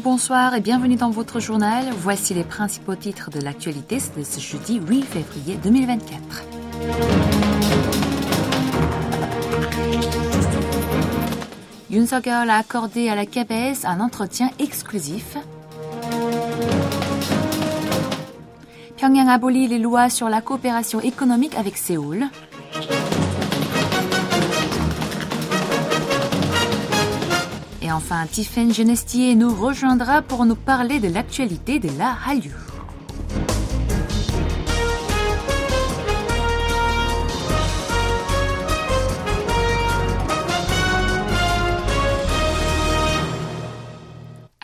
bonsoir et bienvenue dans votre journal. Voici les principaux titres de l'actualité de ce jeudi 8 février 2024. Yoon a accordé à la KBS un entretien exclusif. Pyongyang abolit les lois sur la coopération économique avec Séoul. Et enfin, Tiffen Genestier nous rejoindra pour nous parler de l'actualité de la Hallyu.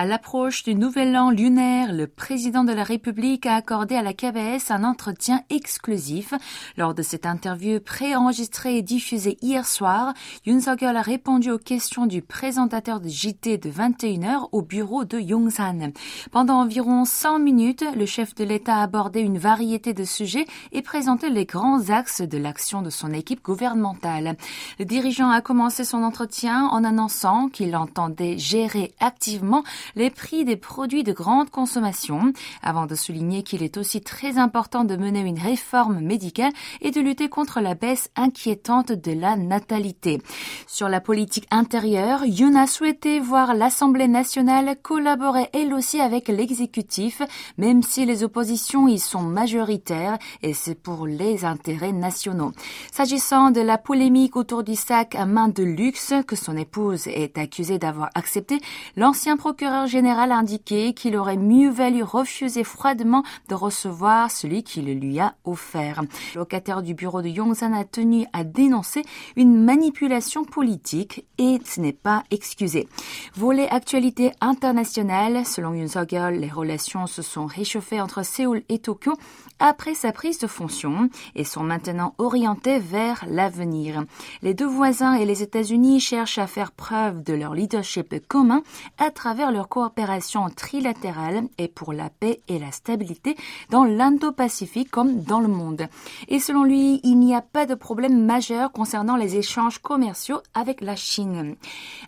L'approche du nouvel an lunaire, le président de la République a accordé à la KBS un entretien exclusif. Lors de cette interview préenregistrée et diffusée hier soir, Yoon suk a répondu aux questions du présentateur de JT de 21h au bureau de Yongsan. Pendant environ 100 minutes, le chef de l'État a abordé une variété de sujets et présenté les grands axes de l'action de son équipe gouvernementale. Le dirigeant a commencé son entretien en annonçant qu'il entendait gérer activement les prix des produits de grande consommation, avant de souligner qu'il est aussi très important de mener une réforme médicale et de lutter contre la baisse inquiétante de la natalité. Sur la politique intérieure, Yoon a souhaité voir l'Assemblée nationale collaborer elle aussi avec l'exécutif, même si les oppositions y sont majoritaires et c'est pour les intérêts nationaux. S'agissant de la polémique autour du sac à main de luxe que son épouse est accusée d'avoir accepté, l'ancien procureur général indiqué qu'il aurait mieux valu refuser froidement de recevoir celui qui le lui a offert. Le locataire du bureau de Yongsan a tenu à dénoncer une manipulation politique et ce n'est pas excusé. Volet actualité internationale, selon Yoon les relations se sont réchauffées entre Séoul et Tokyo après sa prise de fonction et sont maintenant orientées vers l'avenir. Les deux voisins et les États-Unis cherchent à faire preuve de leur leadership commun à travers leur coopération trilatérale et pour la paix et la stabilité dans l'Indo-Pacifique comme dans le monde. Et selon lui, il n'y a pas de problème majeur concernant les échanges commerciaux avec la Chine.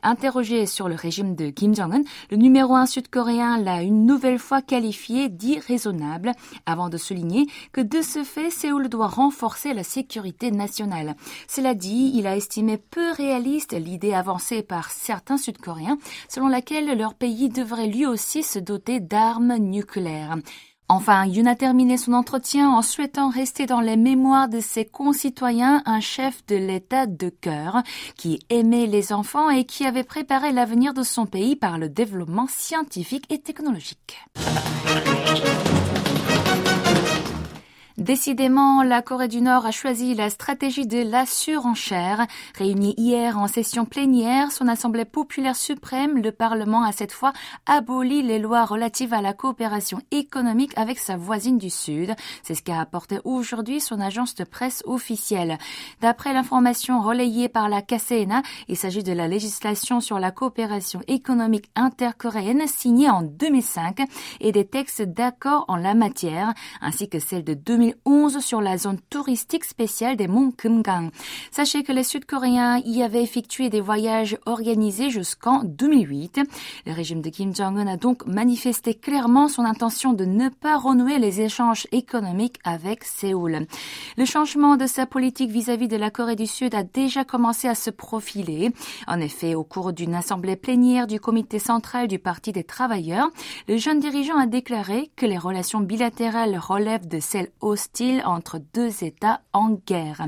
Interrogé sur le régime de Kim Jong-un, le numéro un sud-coréen l'a une nouvelle fois qualifié d'irraisonnable avant de souligner que de ce fait, Séoul doit renforcer la sécurité nationale. Cela dit, il a estimé peu réaliste l'idée avancée par certains Sud-Coréens selon laquelle leur pays devrait lui aussi se doter d'armes nucléaires. Enfin, Yoon a terminé son entretien en souhaitant rester dans les mémoires de ses concitoyens un chef de l'État de cœur qui aimait les enfants et qui avait préparé l'avenir de son pays par le développement scientifique et technologique. Décidément, la Corée du Nord a choisi la stratégie de la surenchère. Réunie hier en session plénière, son Assemblée populaire suprême, le Parlement a cette fois aboli les lois relatives à la coopération économique avec sa voisine du Sud. C'est ce qu'a apporté aujourd'hui son agence de presse officielle. D'après l'information relayée par la KCNA, il s'agit de la législation sur la coopération économique intercoréenne signée en 2005 et des textes d'accord en la matière, ainsi que celle de 2000 2011 sur la zone touristique spéciale des monts Kumgang. Sachez que les Sud-Coréens y avaient effectué des voyages organisés jusqu'en 2008. Le régime de Kim Jong-un a donc manifesté clairement son intention de ne pas renouer les échanges économiques avec Séoul. Le changement de sa politique vis-à-vis de la Corée du Sud a déjà commencé à se profiler. En effet, au cours d'une assemblée plénière du comité central du Parti des travailleurs, le jeune dirigeant a déclaré que les relations bilatérales relèvent de celles entre deux États en guerre.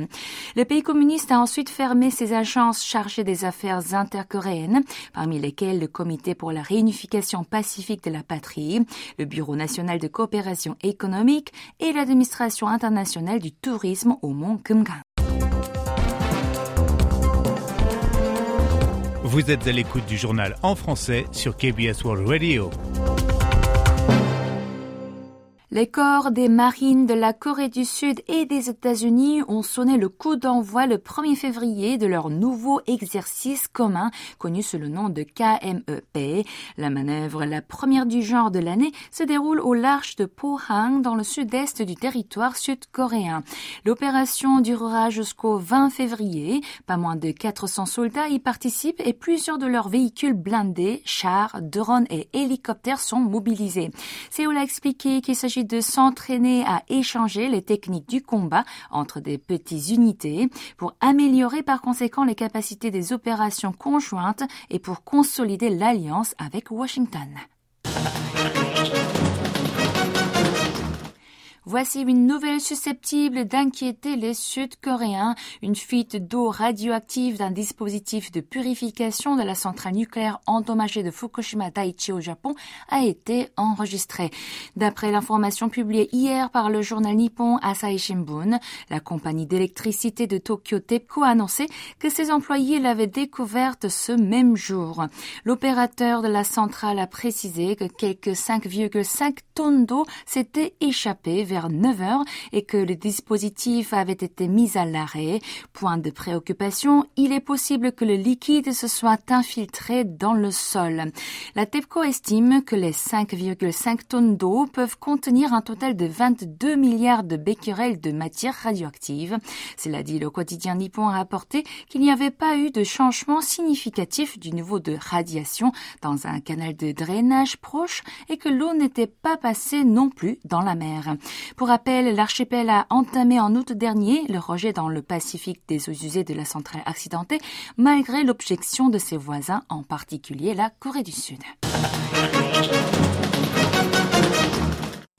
Le pays communiste a ensuite fermé ses agences chargées des affaires intercoréennes, parmi lesquelles le Comité pour la réunification pacifique de la patrie, le Bureau national de coopération économique et l'administration internationale du tourisme au mont Kumgang. Vous êtes à l'écoute du journal en français sur KBS World Radio. Les corps des marines de la Corée du Sud et des États-Unis ont sonné le coup d'envoi le 1er février de leur nouveau exercice commun connu sous le nom de KMEP. La manœuvre, la première du genre de l'année, se déroule au large de Pohang dans le sud-est du territoire sud-coréen. L'opération durera jusqu'au 20 février. Pas moins de 400 soldats y participent et plusieurs de leurs véhicules blindés, chars, drones et hélicoptères sont mobilisés. Séoul a expliqué qu'il s'agit de s'entraîner à échanger les techniques du combat entre des petites unités pour améliorer par conséquent les capacités des opérations conjointes et pour consolider l'alliance avec Washington. Voici une nouvelle susceptible d'inquiéter les Sud-Coréens. Une fuite d'eau radioactive d'un dispositif de purification de la centrale nucléaire endommagée de Fukushima Daiichi au Japon a été enregistrée. D'après l'information publiée hier par le journal nippon Asahi Shimbun, la compagnie d'électricité de Tokyo TEPCO a annoncé que ses employés l'avaient découverte ce même jour. L'opérateur de la centrale a précisé que quelques 5,5 tonnes d'eau s'étaient échappées vers 9 heures et que le dispositif avait été mis à l'arrêt. Point de préoccupation, il est possible que le liquide se soit infiltré dans le sol. La TEPCO estime que les 5,5 tonnes d'eau peuvent contenir un total de 22 milliards de becquerels de matière radioactive. Cela dit, le quotidien nippon a rapporté qu'il n'y avait pas eu de changement significatif du niveau de radiation dans un canal de drainage proche et que l'eau n'était pas passée non plus dans la mer. Pour rappel, l'archipel a entamé en août dernier le rejet dans le Pacifique des eaux usées de la centrale accidentée, malgré l'objection de ses voisins, en particulier la Corée du Sud.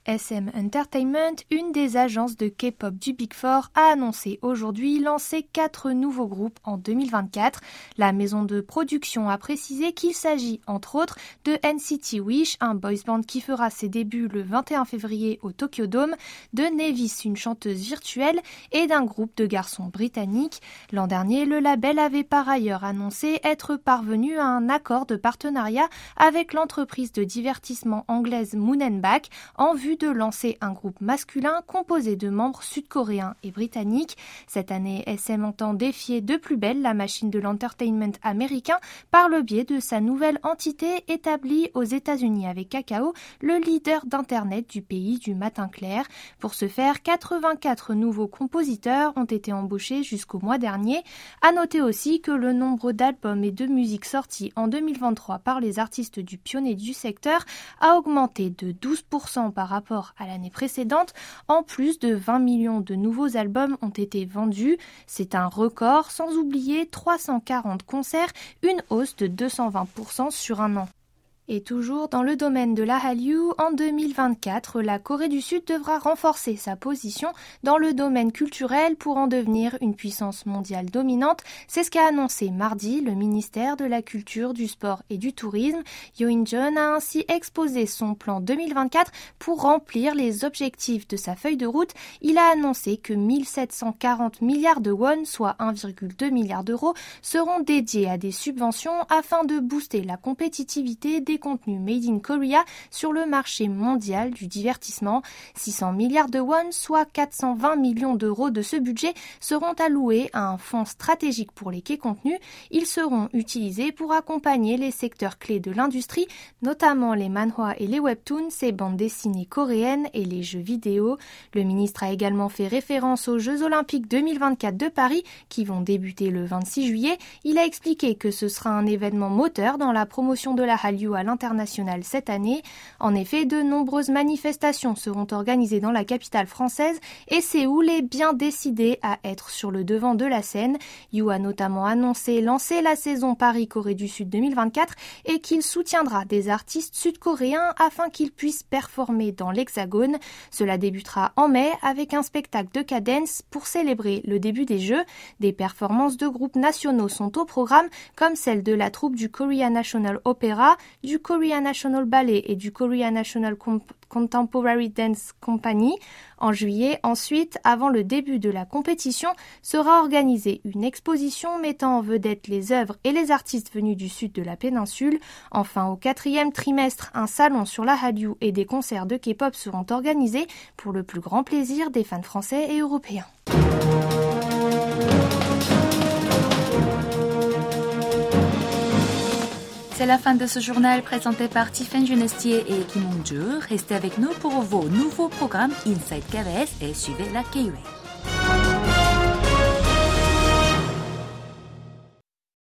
SM Entertainment, une des agences de K-pop du Big Four, a annoncé aujourd'hui lancer quatre nouveaux groupes en 2024. La maison de production a précisé qu'il s'agit entre autres de NCT Wish, un boys band qui fera ses débuts le 21 février au Tokyo Dome, de Nevis, une chanteuse virtuelle, et d'un groupe de garçons britanniques. L'an dernier, le label avait par ailleurs annoncé être parvenu à un accord de partenariat avec l'entreprise de divertissement anglaise Moonenbach en vue de lancer un groupe masculin composé de membres sud-coréens et britanniques. Cette année, SM entend défier de plus belle la machine de l'entertainment américain par le biais de sa nouvelle entité établie aux États-Unis avec Kakao, le leader d'Internet du pays du matin clair. Pour ce faire, 84 nouveaux compositeurs ont été embauchés jusqu'au mois dernier. À noter aussi que le nombre d'albums et de musiques sortis en 2023 par les artistes du pionnier du secteur a augmenté de 12% par rapport rapport à l'année précédente, en plus de 20 millions de nouveaux albums ont été vendus. C'est un record, sans oublier 340 concerts, une hausse de 220% sur un an. Et toujours dans le domaine de la Hallyu, en 2024, la Corée du Sud devra renforcer sa position dans le domaine culturel pour en devenir une puissance mondiale dominante. C'est ce qu'a annoncé mardi le ministère de la Culture, du Sport et du Tourisme. Yo In-jeon a ainsi exposé son plan 2024 pour remplir les objectifs de sa feuille de route. Il a annoncé que 1740 milliards de won, soit 1,2 milliard d'euros, seront dédiés à des subventions afin de booster la compétitivité des contenus made in Korea sur le marché mondial du divertissement. 600 milliards de won, soit 420 millions d'euros de ce budget, seront alloués à un fonds stratégique pour les quais contenus. Ils seront utilisés pour accompagner les secteurs clés de l'industrie, notamment les manhwa et les webtoons, ces bandes dessinées coréennes et les jeux vidéo. Le ministre a également fait référence aux Jeux olympiques 2024 de Paris qui vont débuter le 26 juillet. Il a expliqué que ce sera un événement moteur dans la promotion de la Hallyu à international cette année. En effet, de nombreuses manifestations seront organisées dans la capitale française et Séoul est bien décidé à être sur le devant de la scène. Yu a notamment annoncé lancer la saison Paris-Corée du Sud 2024 et qu'il soutiendra des artistes sud-coréens afin qu'ils puissent performer dans l'Hexagone. Cela débutera en mai avec un spectacle de cadence pour célébrer le début des Jeux. Des performances de groupes nationaux sont au programme comme celle de la troupe du Korea National Opera, du du Korea National Ballet et du Korea National Contemporary Dance Company. En juillet, ensuite, avant le début de la compétition, sera organisée une exposition mettant en vedette les œuvres et les artistes venus du sud de la péninsule. Enfin, au quatrième trimestre, un salon sur la Hallyu et des concerts de K-pop seront organisés pour le plus grand plaisir des fans français et européens. C'est la fin de ce journal présenté par Tiffany Genestier et Kim. Restez avec nous pour vos nouveaux programmes Inside KBS et suivez la KUA.